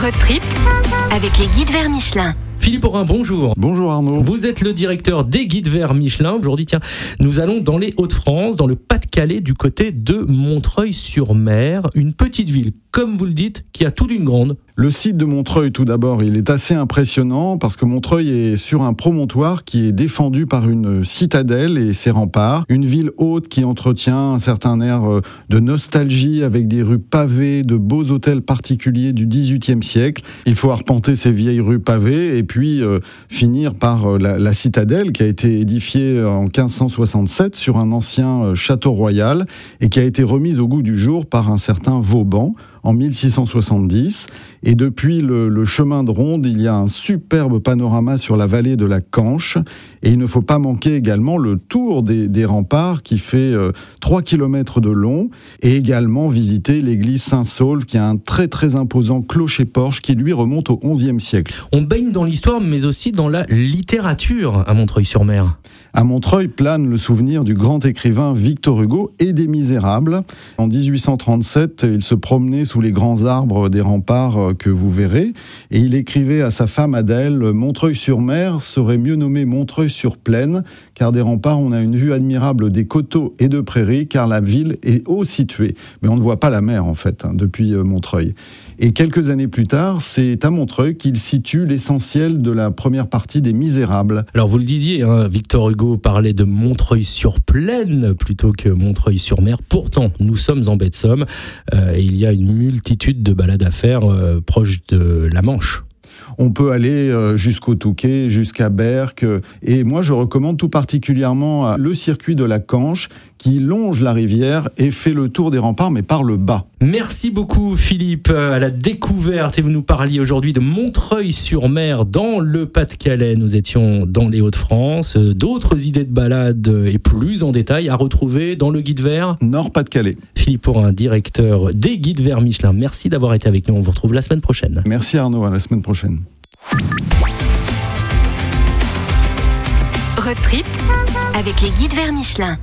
Road trip avec les guides vers Michelin. Philippe Aurin, bonjour. Bonjour Arnaud. Vous êtes le directeur des guides vers Michelin. Aujourd'hui, tiens, nous allons dans les Hauts-de-France, dans le Pas-de-Calais, du côté de Montreuil-sur-Mer, une petite ville, comme vous le dites, qui a tout d'une grande. Le site de Montreuil, tout d'abord, il est assez impressionnant parce que Montreuil est sur un promontoire qui est défendu par une citadelle et ses remparts. Une ville haute qui entretient un certain air euh, de nostalgie avec des rues pavées, de beaux hôtels particuliers du XVIIIe siècle. Il faut arpenter ces vieilles rues pavées et puis euh, finir par euh, la, la, citadelle qui a été édifiée en 1567 sur un ancien château royal et qui a été remise au goût du jour par un certain Vauban en 1670. Et depuis le, le, chemin de ronde, il y a un superbe panorama sur la vallée de la Canche. Et il ne faut pas manquer également le tour des, des remparts qui fait euh, 3 km de long. Et également visiter l'église Saint-Saulve qui a un très très imposant clocher-porche qui lui remonte au XIe siècle. On baigne dans l'histoire mais aussi dans la littérature à Montreuil-sur-Mer. À Montreuil plane le souvenir du grand écrivain Victor Hugo et des Misérables. En 1837, il se promenait sous les grands arbres des remparts que vous verrez et il écrivait à sa femme Adèle Montreuil-sur-Mer serait mieux nommé Montreuil-sur-Plaine car des remparts on a une vue admirable des coteaux et de prairies car la ville est haut située. Mais on ne voit pas la mer en fait hein, depuis Montreuil. Et quelques années plus tard, c'est à Montreuil qu'il situe l'essentiel de la première partie des Misérables. Alors vous le disiez, hein, Victor Hugo parlait de Montreuil-sur-Plaine plutôt que Montreuil-sur-Mer. Pourtant, nous sommes en baie de Somme euh, et il y a une multitude de balades à faire euh, proche de la Manche. On peut aller euh, jusqu'au Touquet, jusqu'à Berck. Et moi, je recommande tout particulièrement le circuit de la Canche qui longe la rivière et fait le tour des remparts, mais par le bas. Merci beaucoup, Philippe, à la découverte. Et vous nous parliez aujourd'hui de Montreuil-sur-Mer, dans le Pas-de-Calais. Nous étions dans les Hauts-de-France. D'autres idées de balade et plus en détail à retrouver dans le guide vert Nord-Pas-de-Calais. Philippe Aurin, directeur des guides verts Michelin. Merci d'avoir été avec nous. On vous retrouve la semaine prochaine. Merci Arnaud, à la semaine prochaine. Road trip avec les guides verts Michelin.